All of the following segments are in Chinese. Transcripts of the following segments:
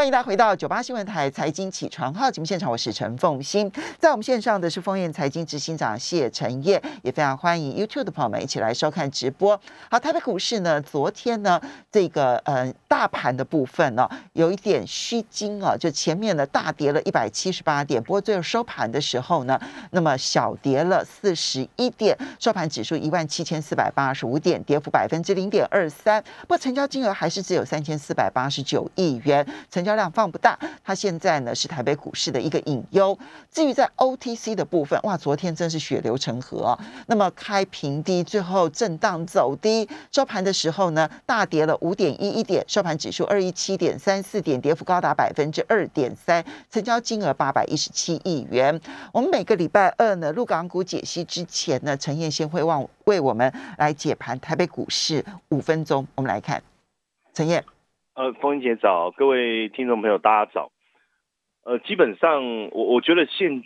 欢迎大家回到九八新闻台财经起床号节目现场，我是陈凤欣，在我们线上的是丰燕财经执行长谢晨烨，也非常欢迎 YouTube 的朋友们一起来收看直播。好，台北股市呢，昨天呢，这个呃大盘的部分呢，有一点虚惊啊，就前面呢大跌了一百七十八点，不过最后收盘的时候呢，那么小跌了四十一点，收盘指数一万七千四百八十五点，跌幅百分之零点二三，不过成交金额还是只有三千四百八十九亿元。成交量放不大，它现在呢是台北股市的一个隐忧。至于在 OTC 的部分，哇，昨天真是血流成河！那么开平低，最后震荡走低，收盘的时候呢，大跌了五点一一点，收盘指数二一七点三四点，跌幅高达百分之二点三，成交金额八百一十七亿元。我们每个礼拜二呢，入港股解析之前呢，陈燕先会望为我们来解盘台北股市五分钟，我们来看陈燕。呃，风英姐早，各位听众朋友大家早。呃，基本上我我觉得现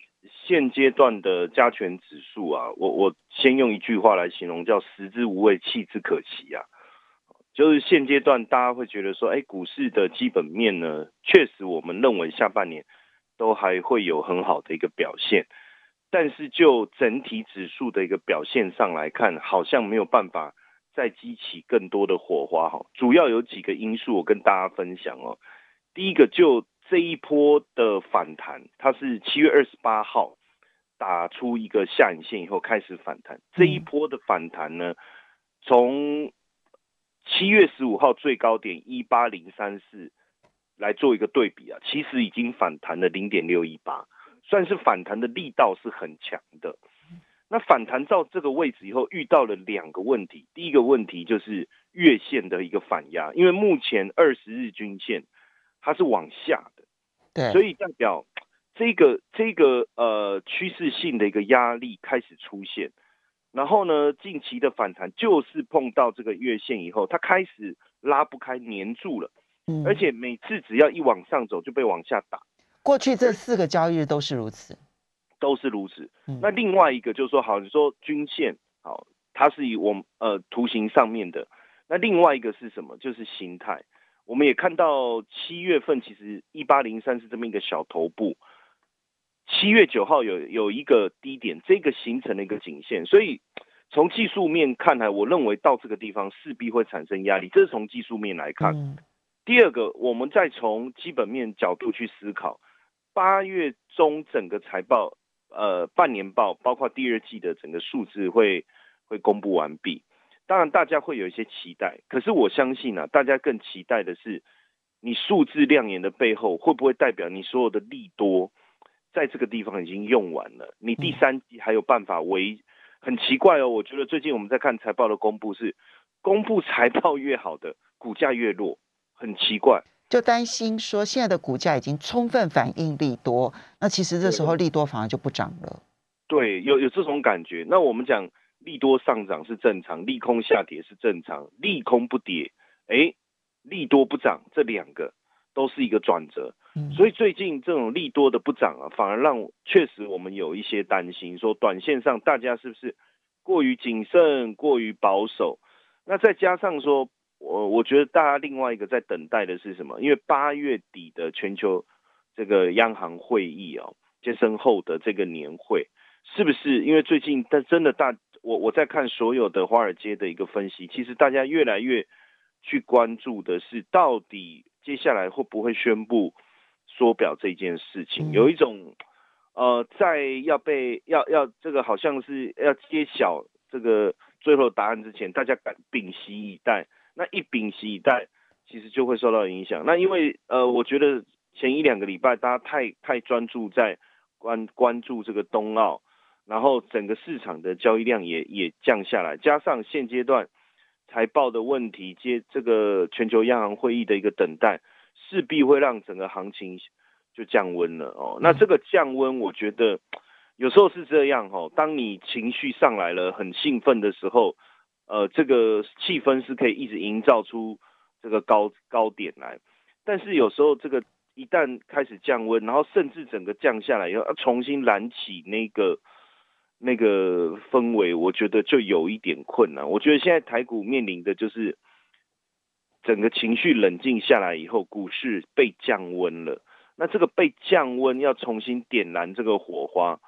现阶段的加权指数啊，我我先用一句话来形容，叫食之无味，弃之可惜啊。就是现阶段大家会觉得说，哎，股市的基本面呢，确实我们认为下半年都还会有很好的一个表现，但是就整体指数的一个表现上来看，好像没有办法。再激起更多的火花哈，主要有几个因素我跟大家分享哦。第一个就这一波的反弹，它是七月二十八号打出一个下影线以后开始反弹。这一波的反弹呢，从七月十五号最高点一八零三四来做一个对比啊，其实已经反弹了零点六一八，算是反弹的力道是很强的。那反弹到这个位置以后，遇到了两个问题。第一个问题就是月线的一个反压，因为目前二十日均线它是往下的，对，所以代表这个这个呃趋势性的一个压力开始出现。然后呢，近期的反弹就是碰到这个月线以后，它开始拉不开，粘住了，而且每次只要一往上走就被往下打。过去这四个交易日都是如此。都是如此。那另外一个就是说，好，你说均线好，它是以我们呃图形上面的。那另外一个是什么？就是形态。我们也看到七月份其实一八零三是这么一个小头部，七月九号有有一个低点，这个形成了一个颈线。所以从技术面看来，我认为到这个地方势必会产生压力。这是从技术面来看。第二个，我们再从基本面角度去思考，八月中整个财报。呃，半年报包括第二季的整个数字会会公布完毕，当然大家会有一些期待，可是我相信呢，大家更期待的是你数字亮眼的背后会不会代表你所有的利多在这个地方已经用完了？你第三季还有办法维？很奇怪哦，我觉得最近我们在看财报的公布是公布财报越好的股价越弱，很奇怪。就担心说，现在的股价已经充分反映利多，那其实这时候利多反而就不涨了。对，有有这种感觉。那我们讲利多上涨是正常，利空下跌是正常，利空不跌，哎，利多不涨，这两个都是一个转折。所以最近这种利多的不涨啊，反而让确实我们有一些担心，说短线上大家是不是过于谨慎、过于保守？那再加上说。我我觉得大家另外一个在等待的是什么？因为八月底的全球这个央行会议哦，接身后的这个年会，是不是？因为最近但真的大，我我在看所有的华尔街的一个分析，其实大家越来越去关注的是，到底接下来会不会宣布缩表这件事情？有一种呃，在要被要要这个好像是要揭晓这个最后答案之前，大家敢屏息以待。那一屏息以待，其实就会受到影响。那因为呃，我觉得前一两个礼拜大家太太专注在关关注这个冬奥，然后整个市场的交易量也也降下来，加上现阶段财报的问题，接这个全球央行会议的一个等待，势必会让整个行情就降温了哦。那这个降温，我觉得有时候是这样哦，当你情绪上来了，很兴奋的时候。呃，这个气氛是可以一直营造出这个高高点来，但是有时候这个一旦开始降温，然后甚至整个降下来以后，要重新燃起那个那个氛围，我觉得就有一点困难。我觉得现在台股面临的就是整个情绪冷静下来以后，股市被降温了。那这个被降温要重新点燃这个火花，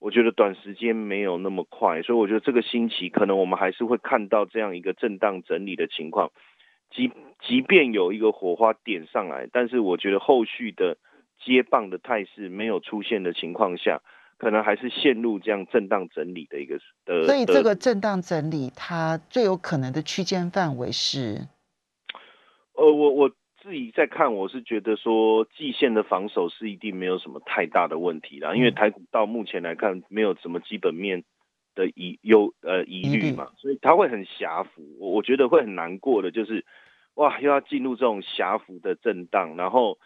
我觉得短时间没有那么快，所以我觉得这个星期可能我们还是会看到这样一个震荡整理的情况。即即便有一个火花点上来，但是我觉得后续的接棒的态势没有出现的情况下，可能还是陷入这样震荡整理的一个的。所以这个震荡整理，它最有可能的区间范围是？呃，我我。自己在看，我是觉得说季线的防守是一定没有什么太大的问题啦，因为台股到目前来看没有什么基本面的疑忧呃疑虑嘛，所以它会很狭幅，我我觉得会很难过的就是，哇又要进入这种狭幅的震荡，然后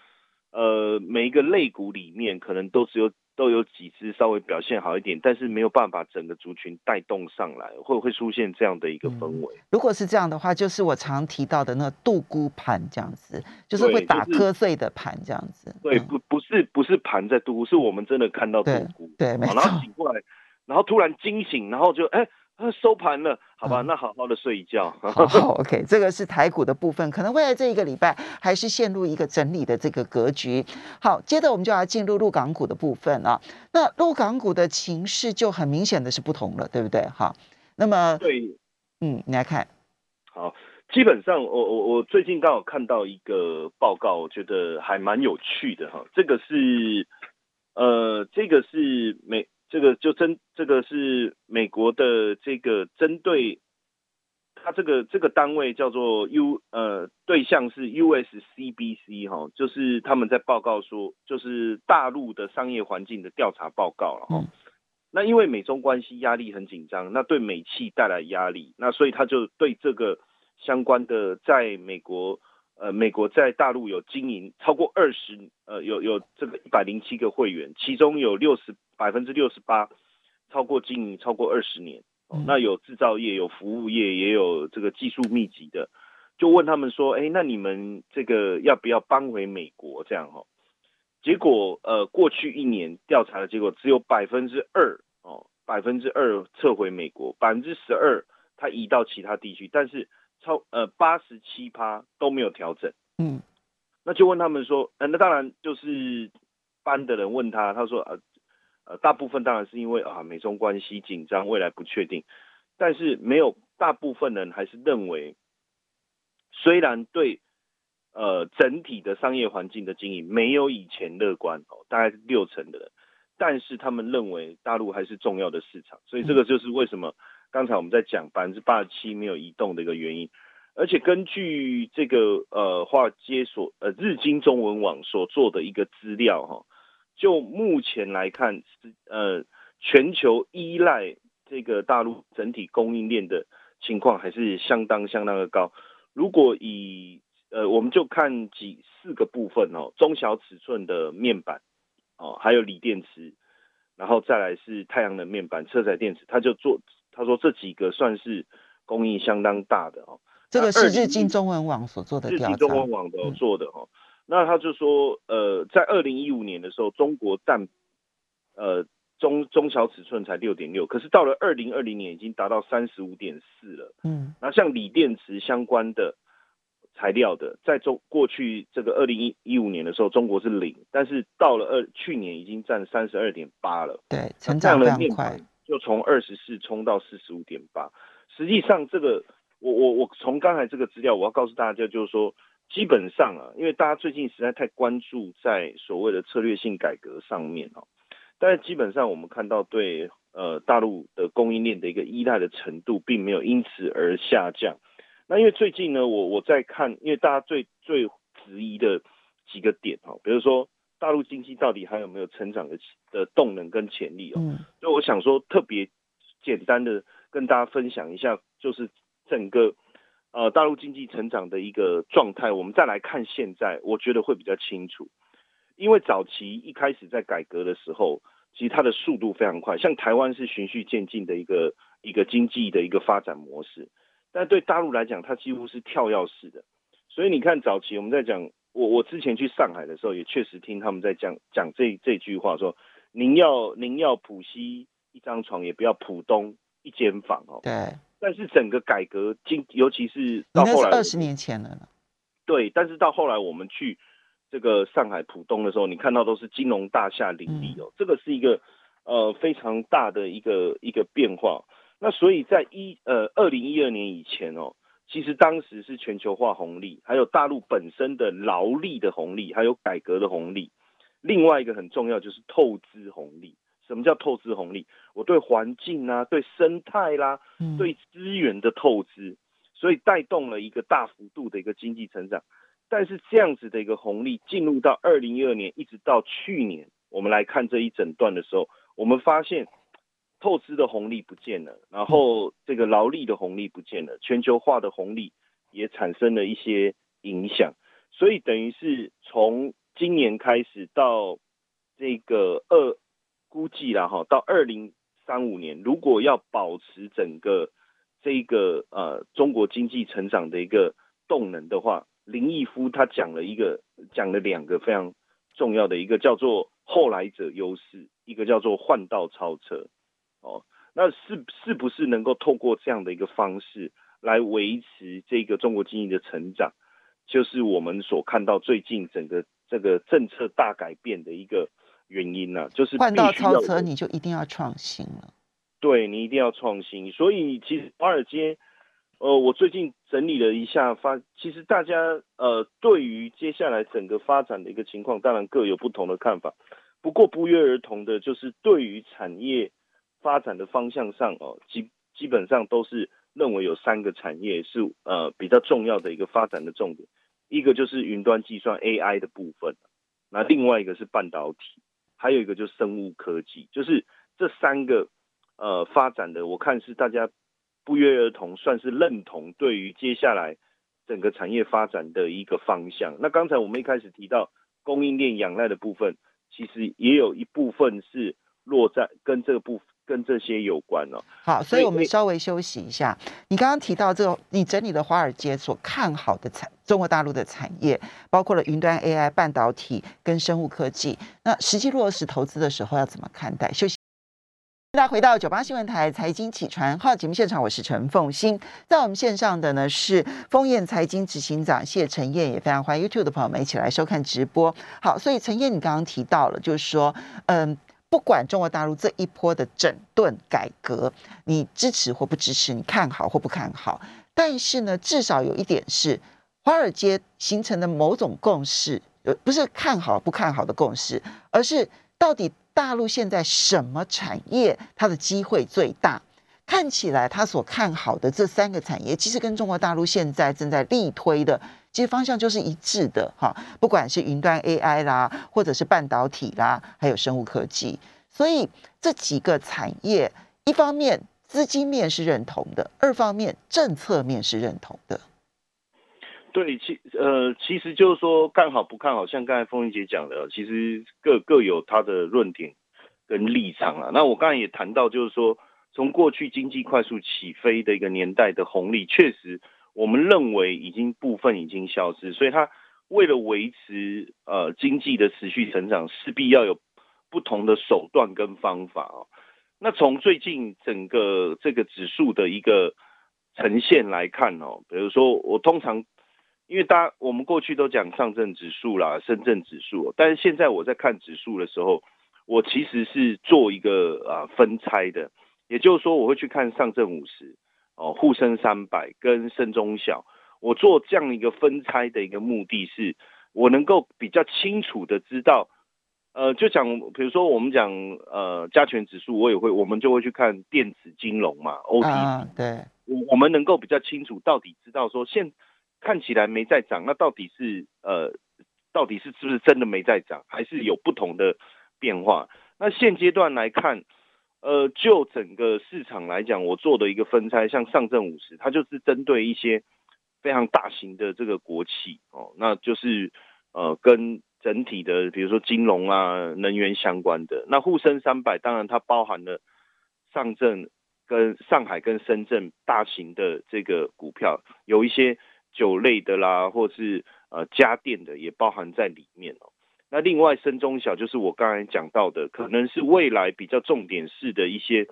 呃每一个类股里面可能都只有。都有几只稍微表现好一点，但是没有办法整个族群带动上来，会会出现这样的一个氛围。如果是这样的话，就是我常提到的那杜估盘这样子，就是会打瞌睡的盘这样子。对，不不是不是盘在杜估，是我们真的看到对，然后醒过来，然后突然惊醒，然后就哎。收盘了，好吧，那好好的睡一觉。好，OK，这个是台股的部分，可能未来这一个礼拜还是陷入一个整理的这个格局。好，接着我们就要进入陆港股的部分啊。那陆港股的情势就很明显的是不同了，对不对？好，那么对，嗯，你来看。好，基本上我我我最近刚好看到一个报告，我觉得还蛮有趣的哈。这个是呃，这个是美。这个就针，这个是美国的这个针对，它这个这个单位叫做 U 呃对象是 USCBC 哈，就是他们在报告说，就是大陆的商业环境的调查报告了哈。那因为美中关系压力很紧张，那对美企带来压力，那所以他就对这个相关的在美国呃美国在大陆有经营超过二十呃有有这个一百零七个会员，其中有六十。百分之六十八，超过经营超过二十年，那有制造业，有服务业，也有这个技术密集的，就问他们说，哎，那你们这个要不要搬回美国？这样哈，结果呃，过去一年调查的结果只有百分之二哦，百分之二撤回美国，百分之十二他移到其他地区，但是超呃八十七趴都没有调整，嗯，那就问他们说，呃，那当然就是班的人问他，他说呃。呃，大部分当然是因为啊，美中关系紧张，未来不确定。但是没有大部分人还是认为，虽然对呃整体的商业环境的经营没有以前乐观哦，大概是六成的人，但是他们认为大陆还是重要的市场。所以这个就是为什么刚才我们在讲百分之八十七没有移动的一个原因。而且根据这个呃华尔街所呃日经中文网所做的一个资料哈。就目前来看，呃，全球依赖这个大陆整体供应链的情况还是相当相当的高。如果以呃，我们就看几四个部分哦，中小尺寸的面板哦，还有锂电池，然后再来是太阳能面板、车载电池，它就做他说这几个算是供应相当大的哦。这个是日经中文网所做的调查，日经中文网的做的哦。那他就说，呃，在二零一五年的时候，中国占，呃，中中小尺寸才六点六，可是到了二零二零年已经达到三十五点四了。嗯，那像锂电池相关的材料的，在中过去这个二零一一五年的时候，中国是零，但是到了二去年已经占三十二点八了。对，成长非常快，就从二十四冲到四十五点八。实际上，这个我我我从刚才这个资料，我要告诉大家，就是说。基本上啊，因为大家最近实在太关注在所谓的策略性改革上面哦，但是基本上我们看到对呃大陆的供应链的一个依赖的程度，并没有因此而下降。那因为最近呢，我我在看，因为大家最最质疑的几个点哈，比如说大陆经济到底还有没有成长的的动能跟潜力哦，所以我想说特别简单的跟大家分享一下，就是整个。呃，大陆经济成长的一个状态，我们再来看现在，我觉得会比较清楚。因为早期一开始在改革的时候，其实它的速度非常快，像台湾是循序渐进的一个一个经济的一个发展模式，但对大陆来讲，它几乎是跳跃式的。所以你看，早期我们在讲，我我之前去上海的时候，也确实听他们在讲讲这这句话，说您要您要浦西一张床，也不要浦东一间房哦。对。但是整个改革经，尤其是到后来二十年前了。对，但是到后来我们去这个上海浦东的时候，你看到都是金融大厦林立哦，这个是一个呃非常大的一个一个变化。那所以在一呃二零一二年以前哦，其实当时是全球化红利，还有大陆本身的劳力的红利，还有改革的红利。另外一个很重要就是透支红利。什么叫透支红利？我对环境啊，对生态啦，对资源的透支。所以带动了一个大幅度的一个经济成长，但是这样子的一个红利进入到二零一二年，一直到去年，我们来看这一整段的时候，我们发现透支的红利不见了，然后这个劳力的红利不见了，全球化的红利也产生了一些影响，所以等于是从今年开始到这个二估计了哈，到二零三五年，如果要保持整个。这个呃，中国经济成长的一个动能的话，林毅夫他讲了一个，讲了两个非常重要的一个叫做后来者优势，一个叫做换道超车。哦，那是是不是能够透过这样的一个方式来维持这个中国经济的成长，就是我们所看到最近整个这个政策大改变的一个原因呢？就是换道超车，你就一定要创新了。对你一定要创新，所以其实华尔街，呃，我最近整理了一下，发其实大家呃对于接下来整个发展的一个情况，当然各有不同的看法。不过不约而同的，就是对于产业发展的方向上哦，基基本上都是认为有三个产业是呃比较重要的一个发展的重点，一个就是云端计算 AI 的部分，那另外一个是半导体，还有一个就是生物科技，就是这三个。呃，发展的我看是大家不约而同，算是认同对于接下来整个产业发展的一个方向。那刚才我们一开始提到供应链仰赖的部分，其实也有一部分是落在跟这个部分跟这些有关哦。好，所以我们稍微休息一下。你刚刚提到这个，你整理的华尔街所看好的产中国大陆的产业，包括了云端 AI、半导体跟生物科技。那实际落实投资的时候要怎么看待？休息。大家回到九八新闻台财经起传号节目现场，我是陈凤欣，在我们线上的呢是丰燕财经执行长谢陈燕，也非常欢迎 YouTube 的朋友们一起来收看直播。好，所以陈燕，你刚刚提到了，就是说，嗯，不管中国大陆这一波的整顿改革，你支持或不支持，你看好或不看好，但是呢，至少有一点是，华尔街形成的某种共识，呃，不是看好不看好的共识，而是到底。大陆现在什么产业它的机会最大？看起来他所看好的这三个产业，其实跟中国大陆现在正在力推的，其实方向就是一致的哈。不管是云端 AI 啦，或者是半导体啦，还有生物科技，所以这几个产业，一方面资金面是认同的，二方面政策面是认同的。对，其呃，其实就是说看好不看好，像刚才凤英姐讲的，其实各各有他的论点跟立场啊。那我刚才也谈到，就是说从过去经济快速起飞的一个年代的红利，确实我们认为已经部分已经消失，所以它为了维持呃经济的持续成长，势必要有不同的手段跟方法哦。那从最近整个这个指数的一个呈现来看哦，比如说我通常。因为大家我们过去都讲上证指数啦、深圳指数，但是现在我在看指数的时候，我其实是做一个啊分拆的，也就是说我会去看上证五十、哦沪深三百跟深中小，我做这样一个分拆的一个目的是，我能够比较清楚的知道，呃，就讲比如说我们讲呃加权指数，我也会我们就会去看电子金融嘛，OTC，对，我我们能够比较清楚到底知道说现。看起来没在涨，那到底是呃，到底是是不是真的没在涨，还是有不同的变化？那现阶段来看，呃，就整个市场来讲，我做的一个分拆，像上证五十，它就是针对一些非常大型的这个国企哦，那就是呃，跟整体的比如说金融啊、能源相关的。那沪深三百，当然它包含了上证跟上海跟深圳大型的这个股票，有一些。酒类的啦，或是呃家电的也包含在里面哦。那另外深中小就是我刚才讲到的，可能是未来比较重点式的一些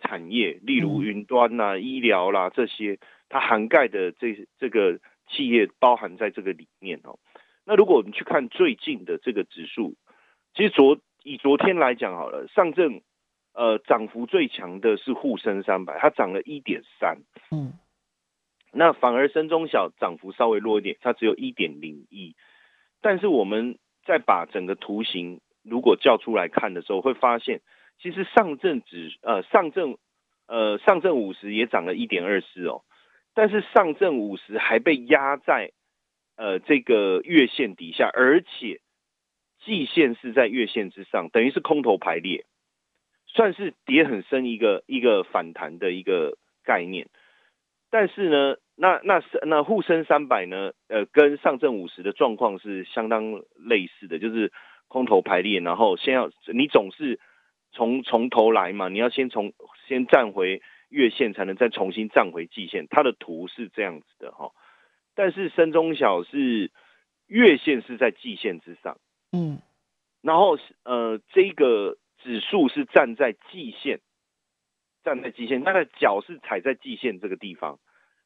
产业，例如云端呐、医疗啦这些，它涵盖的这这个企业包含在这个里面哦。那如果我们去看最近的这个指数，其实昨以昨天来讲好了，上证呃涨幅最强的是沪深三百，它涨了一点三，嗯，那反而深中小涨幅稍微弱一点，它只有一点零一。但是我们再把整个图形如果叫出来看的时候，会发现其实上证指呃上证呃上证五十也涨了一点二四哦，但是上证五十还被压在。呃，这个月线底下，而且季线是在月线之上，等于是空头排列，算是跌很深一个一个反弹的一个概念。但是呢，那那是那沪深三百呢，呃，跟上证五十的状况是相当类似的，就是空头排列，然后先要你总是从从头来嘛，你要先从先站回月线，才能再重新站回季线。它的图是这样子的哈。但是深中小是月线是在季线之上，嗯，然后呃这个指数是站在季线，站在季线，它的脚是踩在季线这个地方，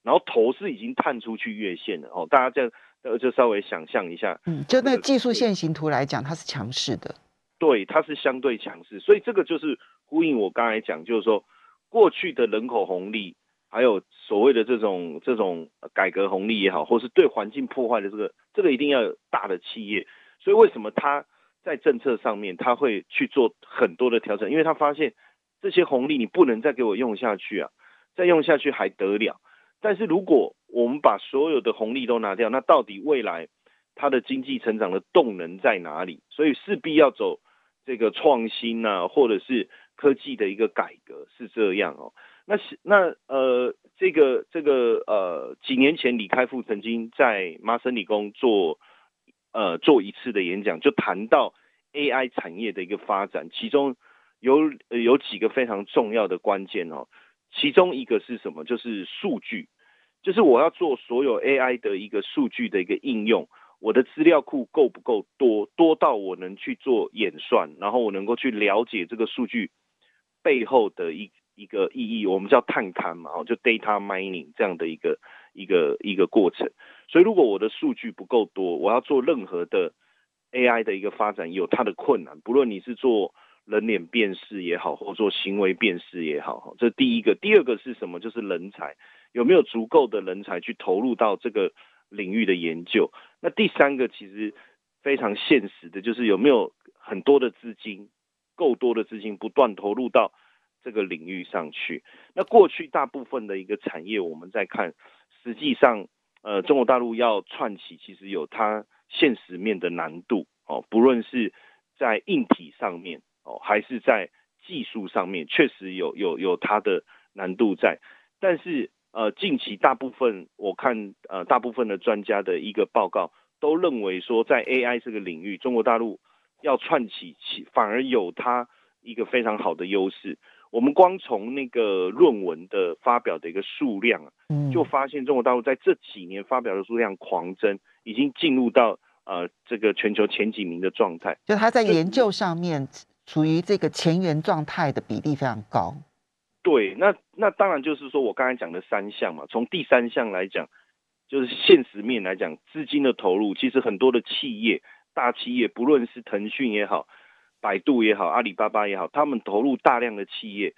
然后头是已经探出去月线了哦，大家这样呃就稍微想象一下，嗯，就那技术线形图来讲，它是强势的，对，它是相对强势，所以这个就是呼应我刚才讲，就是说过去的人口红利。还有所谓的这种这种改革红利也好，或是对环境破坏的这个这个一定要有大的企业，所以为什么他在政策上面他会去做很多的调整？因为他发现这些红利你不能再给我用下去啊，再用下去还得了？但是如果我们把所有的红利都拿掉，那到底未来它的经济成长的动能在哪里？所以势必要走这个创新啊，或者是科技的一个改革，是这样哦。那是那呃，这个这个呃，几年前李开复曾经在麻省理工做呃做一次的演讲，就谈到 AI 产业的一个发展，其中有有几个非常重要的关键哦。其中一个是什么？就是数据，就是我要做所有 AI 的一个数据的一个应用，我的资料库够不够多？多到我能去做演算，然后我能够去了解这个数据背后的一。一个意义，我们叫探勘嘛，就 data mining 这样的一个一个一个过程。所以，如果我的数据不够多，我要做任何的 AI 的一个发展，有它的困难。不论你是做人脸辨识也好，或做行为辨识也好，这第一个。第二个是什么？就是人才有没有足够的人才去投入到这个领域的研究？那第三个其实非常现实的，就是有没有很多的资金，够多的资金不断投入到。这个领域上去，那过去大部分的一个产业，我们在看，实际上，呃，中国大陆要串起，其实有它现实面的难度哦，不论是在硬体上面哦，还是在技术上面，确实有有有它的难度在。但是，呃，近期大部分我看，呃，大部分的专家的一个报告都认为说，在 AI 这个领域，中国大陆要串起起，反而有它一个非常好的优势。我们光从那个论文的发表的一个数量啊，就发现中国大陆在这几年发表的数量狂增，已经进入到呃这个全球前几名的状态。就他在研究上面处于这个前沿状态的比例非常高。对，那那当然就是说我刚才讲的三项嘛。从第三项来讲，就是现实面来讲，资金的投入，其实很多的企业、大企业，不论是腾讯也好。百度也好，阿里巴巴也好，他们投入大量的企业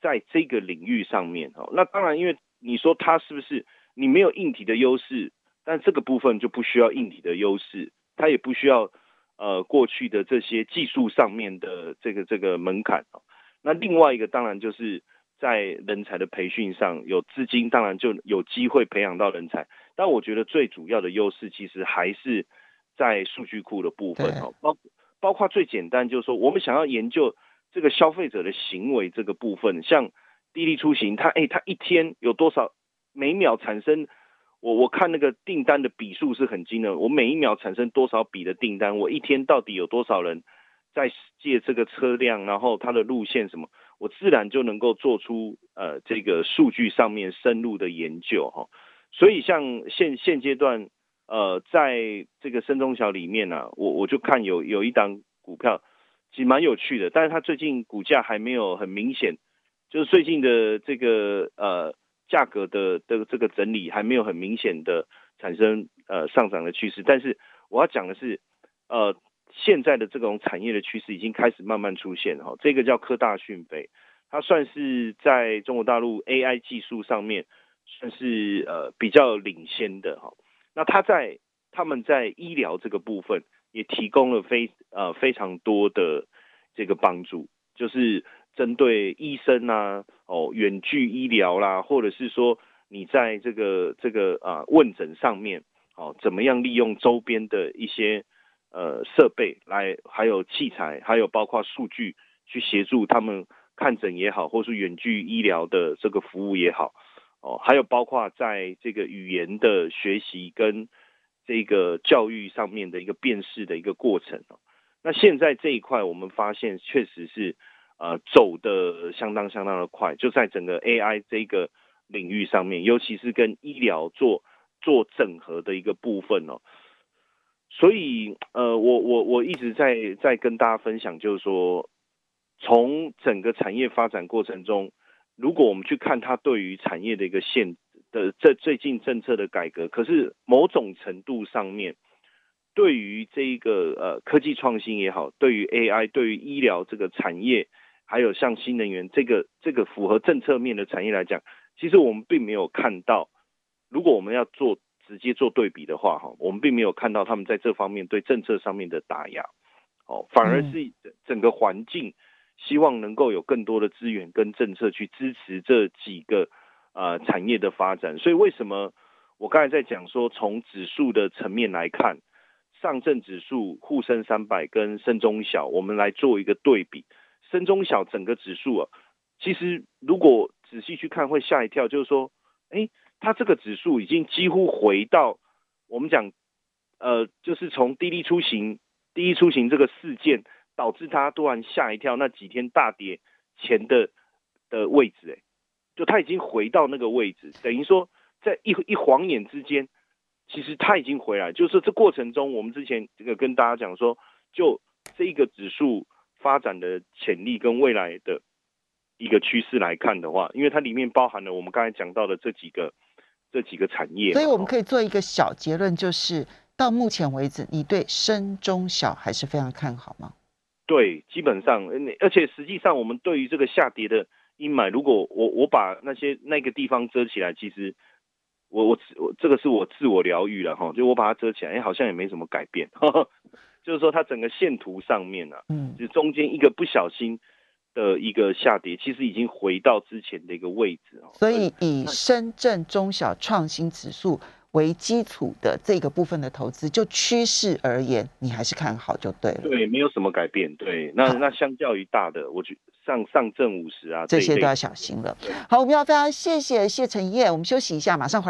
在这个领域上面哦。那当然，因为你说它是不是你没有硬体的优势，但这个部分就不需要硬体的优势，它也不需要呃过去的这些技术上面的这个这个门槛哦。那另外一个当然就是在人才的培训上有资金，当然就有机会培养到人才。但我觉得最主要的优势其实还是在数据库的部分哦，包。包括最简单就是说，我们想要研究这个消费者的行为这个部分，像滴滴出行，它哎，它一天有多少每秒产生？我我看那个订单的笔数是很惊的，我每一秒产生多少笔的订单？我一天到底有多少人在借这个车辆？然后它的路线什么？我自然就能够做出呃这个数据上面深入的研究哈。所以像现现阶段。呃，在这个深中小里面呢，我我就看有有一档股票，其实蛮有趣的，但是它最近股价还没有很明显，就是最近的这个呃价格的的这个整理还没有很明显的产生呃上涨的趋势。但是我要讲的是，呃，现在的这种产业的趋势已经开始慢慢出现哈。这个叫科大讯飞，它算是在中国大陆 AI 技术上面算是呃比较领先的哈。那它在他们在医疗这个部分也提供了非呃非常多的这个帮助，就是针对医生啊哦远距医疗啦，或者是说你在这个这个啊问诊上面哦怎么样利用周边的一些呃设备来，还有器材，还有包括数据去协助他们看诊也好，或是远距医疗的这个服务也好哦，还有包括在这个语言的学习跟这个教育上面的一个辨识的一个过程哦，那现在这一块我们发现确实是呃走的相当相当的快，就在整个 AI 这个领域上面，尤其是跟医疗做做整合的一个部分哦。所以呃，我我我一直在在跟大家分享，就是说从整个产业发展过程中，如果我们去看它对于产业的一个限。的这最近政策的改革，可是某种程度上面，对于这一个呃科技创新也好，对于 AI，对于医疗这个产业，还有像新能源这个这个符合政策面的产业来讲，其实我们并没有看到，如果我们要做直接做对比的话，哈，我们并没有看到他们在这方面对政策上面的打压，哦，反而是整个环境希望能够有更多的资源跟政策去支持这几个。呃，产业的发展，所以为什么我刚才在讲说，从指数的层面来看，上证指数、沪深三百跟深中小，我们来做一个对比。深中小整个指数啊，其实如果仔细去看，会吓一跳，就是说，哎，它这个指数已经几乎回到我们讲，呃，就是从滴滴出行、滴滴出行这个事件导致它突然吓一跳，那几天大跌前的的位置，哎。就他已经回到那个位置，等于说在一一晃眼之间，其实他已经回来。就是这过程中，我们之前这个跟大家讲说，就这一个指数发展的潜力跟未来的一个趋势来看的话，因为它里面包含了我们刚才讲到的这几个这几个产业，所以我们可以做一个小结论，就是到目前为止，你对深中小还是非常看好吗？对，基本上，而且实际上，我们对于这个下跌的。阴霾，如果我我把那些那个地方遮起来，其实我我我这个是我自我疗愈了哈，就我把它遮起来，哎，好像也没什么改变，就是说它整个线图上面呢，嗯，就中间一个不小心的一个下跌，其实已经回到之前的一个位置哦。所以以深圳中小创新指数为基础的这个部分的投资，就趋势而言，你还是看好就对了。对，没有什么改变。对，那那相较于大的，我觉。上上证五十啊，这些都要小心了。好，我们要非常谢谢谢承业，我们休息一下，马上回。